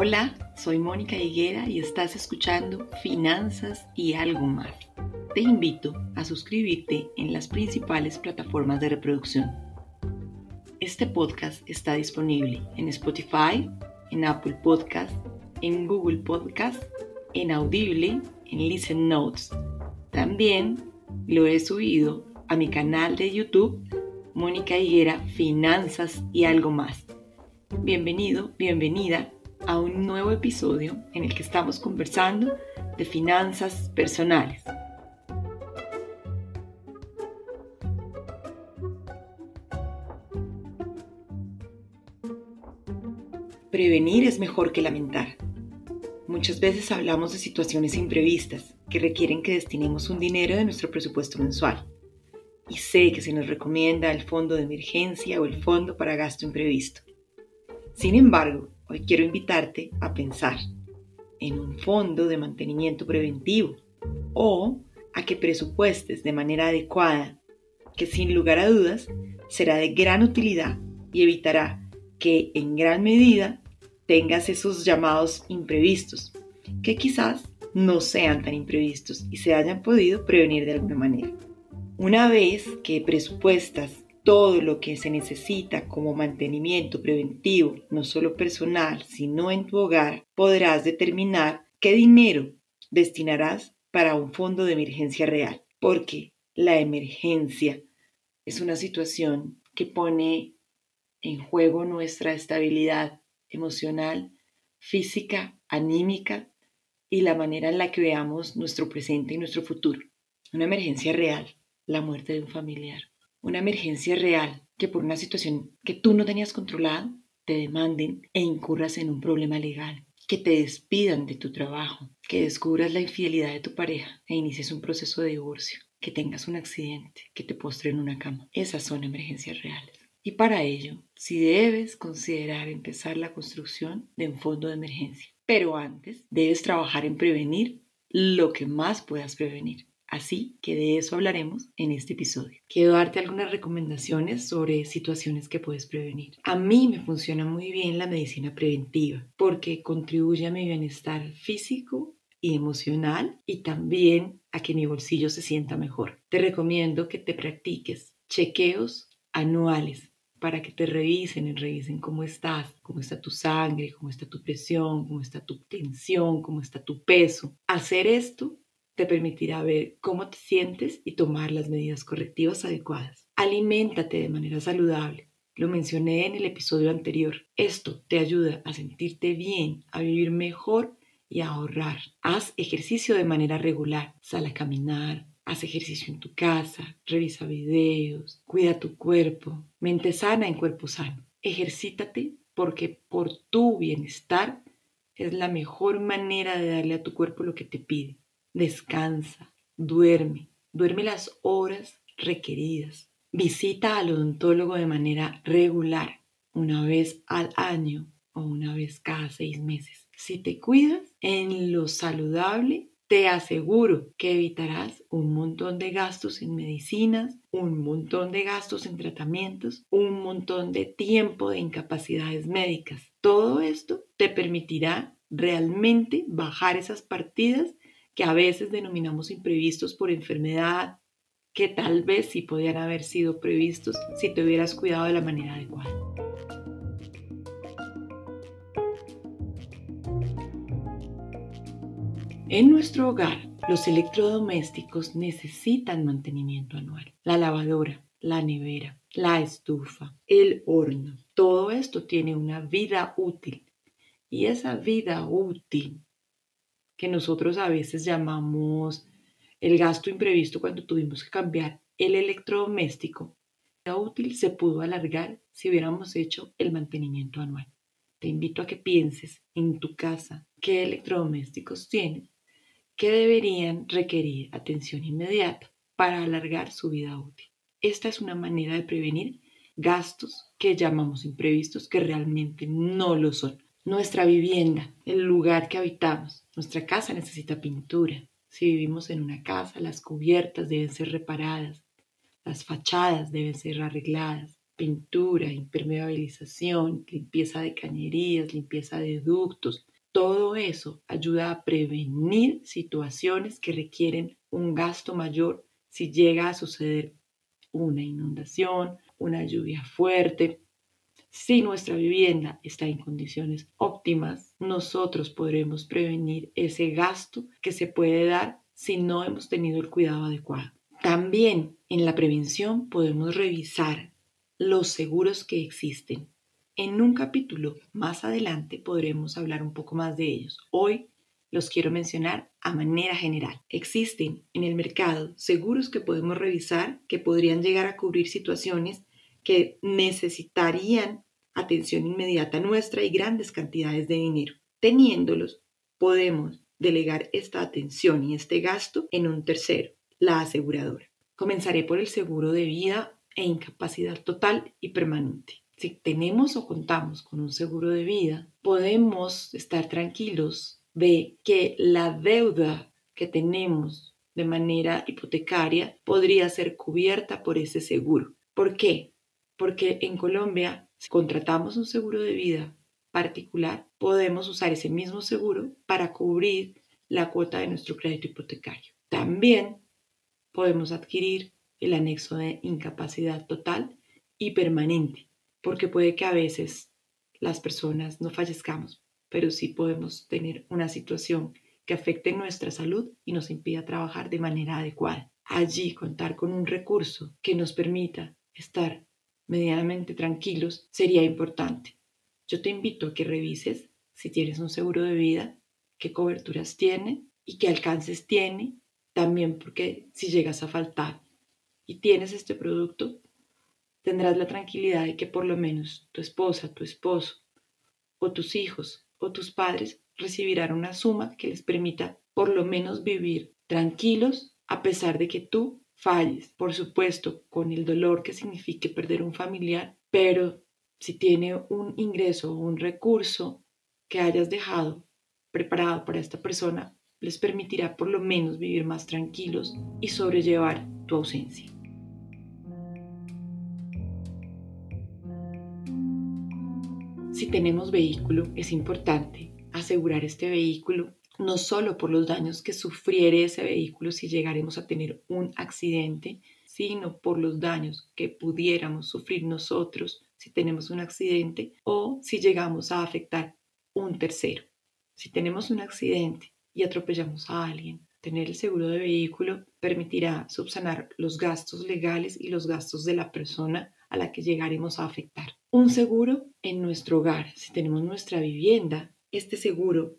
Hola, soy Mónica Higuera y estás escuchando Finanzas y algo más. Te invito a suscribirte en las principales plataformas de reproducción. Este podcast está disponible en Spotify, en Apple Podcast, en Google Podcast, en Audible, en Listen Notes. También lo he subido a mi canal de YouTube, Mónica Higuera, Finanzas y algo más. Bienvenido, bienvenida a un nuevo episodio en el que estamos conversando de finanzas personales. Prevenir es mejor que lamentar. Muchas veces hablamos de situaciones imprevistas que requieren que destinemos un dinero de nuestro presupuesto mensual. Y sé que se nos recomienda el fondo de emergencia o el fondo para gasto imprevisto. Sin embargo, hoy quiero invitarte a pensar en un fondo de mantenimiento preventivo o a que presupuestes de manera adecuada, que sin lugar a dudas será de gran utilidad y evitará que en gran medida tengas esos llamados imprevistos, que quizás no sean tan imprevistos y se hayan podido prevenir de alguna manera. Una vez que presupuestas todo lo que se necesita como mantenimiento preventivo, no solo personal, sino en tu hogar, podrás determinar qué dinero destinarás para un fondo de emergencia real, porque la emergencia es una situación que pone en juego nuestra estabilidad emocional, física, anímica y la manera en la que veamos nuestro presente y nuestro futuro. Una emergencia real, la muerte de un familiar una emergencia real que por una situación que tú no tenías controlada te demanden e incurras en un problema legal, que te despidan de tu trabajo, que descubras la infidelidad de tu pareja e inicies un proceso de divorcio, que tengas un accidente, que te postre en una cama. Esas son emergencias reales. Y para ello, si debes considerar empezar la construcción de un fondo de emergencia. Pero antes, debes trabajar en prevenir lo que más puedas prevenir. Así que de eso hablaremos en este episodio. Quiero darte algunas recomendaciones sobre situaciones que puedes prevenir. A mí me funciona muy bien la medicina preventiva porque contribuye a mi bienestar físico y emocional y también a que mi bolsillo se sienta mejor. Te recomiendo que te practiques chequeos anuales para que te revisen y revisen cómo estás, cómo está tu sangre, cómo está tu presión, cómo está tu tensión, cómo está tu peso. Hacer esto te permitirá ver cómo te sientes y tomar las medidas correctivas adecuadas. Aliméntate de manera saludable. Lo mencioné en el episodio anterior. Esto te ayuda a sentirte bien, a vivir mejor y a ahorrar. Haz ejercicio de manera regular. Sal a caminar, haz ejercicio en tu casa, revisa videos, cuida tu cuerpo. Mente sana en cuerpo sano. Ejercítate porque por tu bienestar es la mejor manera de darle a tu cuerpo lo que te pide descansa, duerme, duerme las horas requeridas. Visita al odontólogo de manera regular, una vez al año o una vez cada seis meses. Si te cuidas en lo saludable, te aseguro que evitarás un montón de gastos en medicinas, un montón de gastos en tratamientos, un montón de tiempo de incapacidades médicas. Todo esto te permitirá realmente bajar esas partidas que a veces denominamos imprevistos por enfermedad, que tal vez sí podían haber sido previstos si te hubieras cuidado de la manera adecuada. En nuestro hogar, los electrodomésticos necesitan mantenimiento anual. La lavadora, la nevera, la estufa, el horno, todo esto tiene una vida útil. Y esa vida útil que nosotros a veces llamamos el gasto imprevisto cuando tuvimos que cambiar el electrodoméstico, la útil se pudo alargar si hubiéramos hecho el mantenimiento anual. Te invito a que pienses en tu casa qué electrodomésticos tienes que deberían requerir atención inmediata para alargar su vida útil. Esta es una manera de prevenir gastos que llamamos imprevistos que realmente no lo son nuestra vivienda, el lugar que habitamos. Nuestra casa necesita pintura. Si vivimos en una casa, las cubiertas deben ser reparadas, las fachadas deben ser arregladas, pintura, impermeabilización, limpieza de cañerías, limpieza de ductos, Todo eso ayuda a prevenir situaciones que requieren un gasto mayor si llega a suceder una inundación, una lluvia fuerte. Si nuestra vivienda está en condiciones óptimas, nosotros podremos prevenir ese gasto que se puede dar si no hemos tenido el cuidado adecuado. También en la prevención podemos revisar los seguros que existen. En un capítulo más adelante podremos hablar un poco más de ellos. Hoy los quiero mencionar a manera general. Existen en el mercado seguros que podemos revisar que podrían llegar a cubrir situaciones que necesitarían atención inmediata nuestra y grandes cantidades de dinero. Teniéndolos, podemos delegar esta atención y este gasto en un tercero, la aseguradora. Comenzaré por el seguro de vida e incapacidad total y permanente. Si tenemos o contamos con un seguro de vida, podemos estar tranquilos de que la deuda que tenemos de manera hipotecaria podría ser cubierta por ese seguro. ¿Por qué? Porque en Colombia, si contratamos un seguro de vida particular, podemos usar ese mismo seguro para cubrir la cuota de nuestro crédito hipotecario. También podemos adquirir el anexo de incapacidad total y permanente, porque puede que a veces las personas no fallezcamos, pero sí podemos tener una situación que afecte nuestra salud y nos impida trabajar de manera adecuada. Allí contar con un recurso que nos permita estar medianamente tranquilos sería importante. Yo te invito a que revises si tienes un seguro de vida, qué coberturas tiene y qué alcances tiene, también porque si llegas a faltar y tienes este producto, tendrás la tranquilidad de que por lo menos tu esposa, tu esposo o tus hijos o tus padres recibirán una suma que les permita por lo menos vivir tranquilos a pesar de que tú falles, por supuesto, con el dolor que signifique perder un familiar, pero si tiene un ingreso o un recurso que hayas dejado preparado para esta persona, les permitirá por lo menos vivir más tranquilos y sobrellevar tu ausencia. Si tenemos vehículo, es importante asegurar este vehículo no solo por los daños que sufriere ese vehículo si llegaremos a tener un accidente, sino por los daños que pudiéramos sufrir nosotros si tenemos un accidente o si llegamos a afectar un tercero. Si tenemos un accidente y atropellamos a alguien, tener el seguro de vehículo permitirá subsanar los gastos legales y los gastos de la persona a la que llegaremos a afectar. Un seguro en nuestro hogar, si tenemos nuestra vivienda, este seguro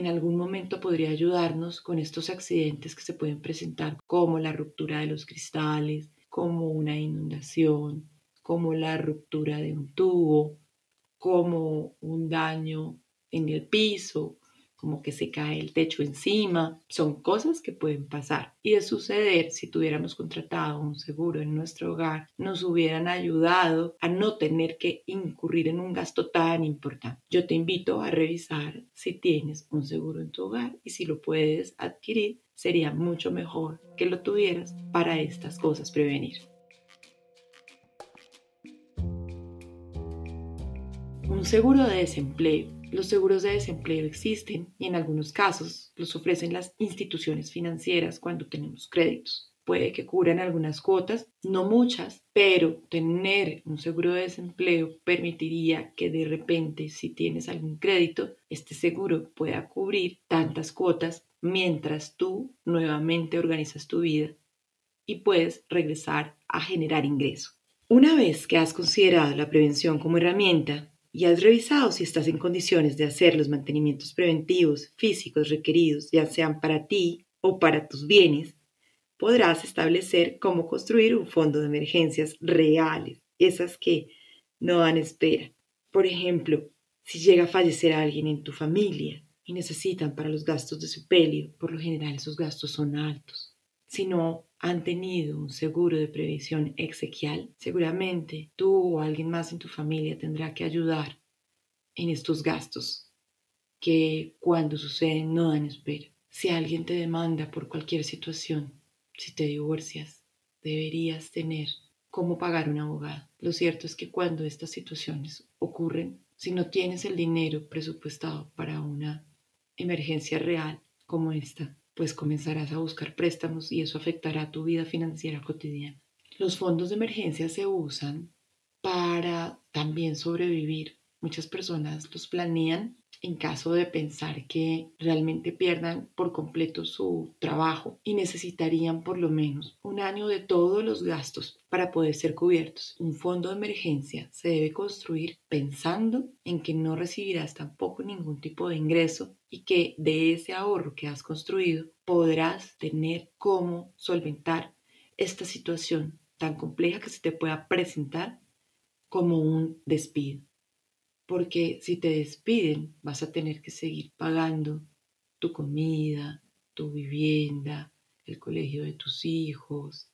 en algún momento podría ayudarnos con estos accidentes que se pueden presentar, como la ruptura de los cristales, como una inundación, como la ruptura de un tubo, como un daño en el piso, como que se cae el techo encima, son cosas que pueden pasar. Y de suceder, si tuviéramos contratado un seguro en nuestro hogar, nos hubieran ayudado a no tener que incurrir en un gasto tan importante. Yo te invito a revisar si tienes un seguro en tu hogar y si lo puedes adquirir, sería mucho mejor que lo tuvieras para estas cosas prevenir. Un seguro de desempleo los seguros de desempleo existen y en algunos casos los ofrecen las instituciones financieras cuando tenemos créditos. Puede que cubran algunas cuotas, no muchas, pero tener un seguro de desempleo permitiría que de repente si tienes algún crédito, este seguro pueda cubrir tantas cuotas mientras tú nuevamente organizas tu vida y puedes regresar a generar ingreso. Una vez que has considerado la prevención como herramienta, y has revisado si estás en condiciones de hacer los mantenimientos preventivos físicos requeridos, ya sean para ti o para tus bienes, podrás establecer cómo construir un fondo de emergencias reales, esas que no dan espera. Por ejemplo, si llega a fallecer alguien en tu familia y necesitan para los gastos de sepelio, por lo general esos gastos son altos. Si no han tenido un seguro de previsión exequial, seguramente tú o alguien más en tu familia tendrá que ayudar en estos gastos que cuando suceden no dan espera. Si alguien te demanda por cualquier situación, si te divorcias, deberías tener cómo pagar un abogado. Lo cierto es que cuando estas situaciones ocurren, si no tienes el dinero presupuestado para una emergencia real como esta, pues comenzarás a buscar préstamos y eso afectará tu vida financiera cotidiana. Los fondos de emergencia se usan para también sobrevivir. Muchas personas los planean en caso de pensar que realmente pierdan por completo su trabajo y necesitarían por lo menos un año de todos los gastos para poder ser cubiertos. Un fondo de emergencia se debe construir pensando en que no recibirás tampoco ningún tipo de ingreso y que de ese ahorro que has construido podrás tener cómo solventar esta situación tan compleja que se te pueda presentar como un despido porque si te despiden vas a tener que seguir pagando tu comida, tu vivienda, el colegio de tus hijos,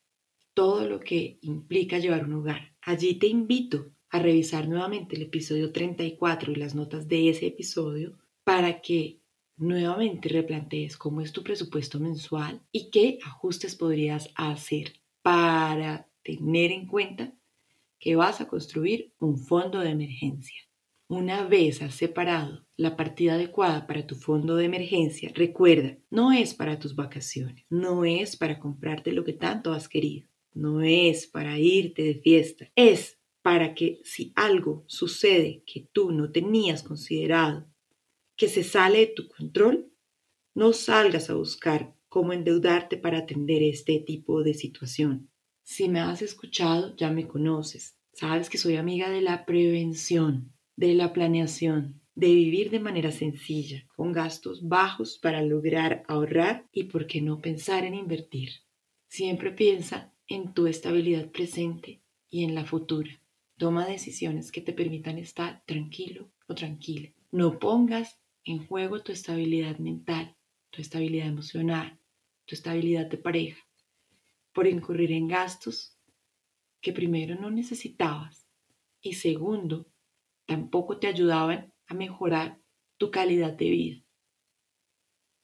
todo lo que implica llevar un hogar. Allí te invito a revisar nuevamente el episodio 34 y las notas de ese episodio para que nuevamente replantees cómo es tu presupuesto mensual y qué ajustes podrías hacer para tener en cuenta que vas a construir un fondo de emergencia. Una vez has separado la partida adecuada para tu fondo de emergencia, recuerda, no es para tus vacaciones, no es para comprarte lo que tanto has querido, no es para irte de fiesta, es para que si algo sucede que tú no tenías considerado, que se sale de tu control, no salgas a buscar cómo endeudarte para atender este tipo de situación. Si me has escuchado, ya me conoces. Sabes que soy amiga de la prevención de la planeación, de vivir de manera sencilla, con gastos bajos para lograr ahorrar y, por qué no, pensar en invertir. Siempre piensa en tu estabilidad presente y en la futura. Toma decisiones que te permitan estar tranquilo o tranquila. No pongas en juego tu estabilidad mental, tu estabilidad emocional, tu estabilidad de pareja, por incurrir en gastos que primero no necesitabas y segundo tampoco te ayudaban a mejorar tu calidad de vida.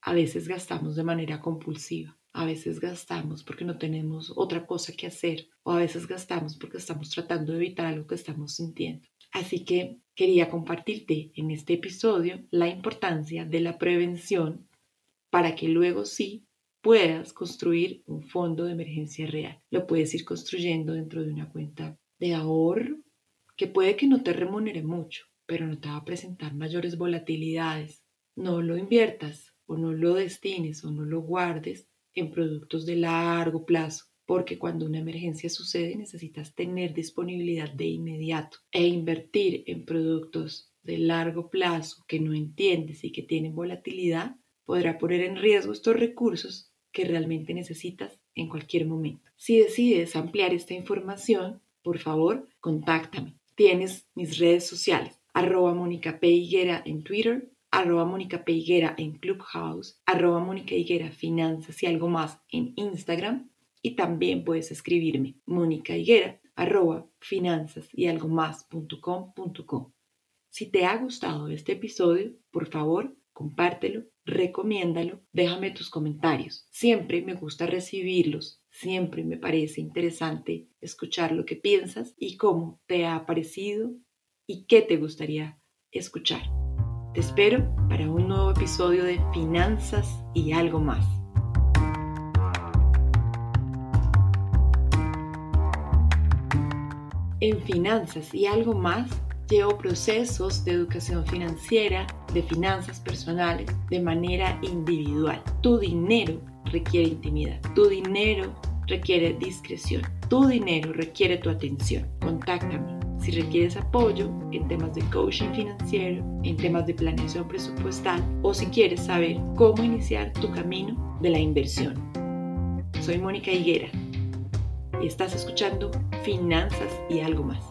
A veces gastamos de manera compulsiva, a veces gastamos porque no tenemos otra cosa que hacer o a veces gastamos porque estamos tratando de evitar algo que estamos sintiendo. Así que quería compartirte en este episodio la importancia de la prevención para que luego sí puedas construir un fondo de emergencia real. Lo puedes ir construyendo dentro de una cuenta de ahorro que puede que no te remunere mucho, pero no te va a presentar mayores volatilidades. No lo inviertas o no lo destines o no lo guardes en productos de largo plazo, porque cuando una emergencia sucede necesitas tener disponibilidad de inmediato e invertir en productos de largo plazo que no entiendes y que tienen volatilidad podrá poner en riesgo estos recursos que realmente necesitas en cualquier momento. Si decides ampliar esta información, por favor, contáctame tienes mis redes sociales, arroba Mónica P. Higuera en Twitter, arroba Mónica P. Higuera en Clubhouse, arroba Mónica Higuera Finanzas y algo más en Instagram y también puedes escribirme Mónica Higuera arroba finanzas y algo Si te ha gustado este episodio, por favor, compártelo, recomiéndalo, déjame tus comentarios. Siempre me gusta recibirlos Siempre me parece interesante escuchar lo que piensas y cómo te ha parecido y qué te gustaría escuchar. Te espero para un nuevo episodio de Finanzas y algo más. En Finanzas y algo más llevo procesos de educación financiera, de finanzas personales, de manera individual. Tu dinero requiere intimidad. Tu dinero requiere discreción. Tu dinero requiere tu atención. Contáctame. Si requieres apoyo en temas de coaching financiero, en temas de planeación presupuestal o si quieres saber cómo iniciar tu camino de la inversión. Soy Mónica Higuera y estás escuchando Finanzas y algo más.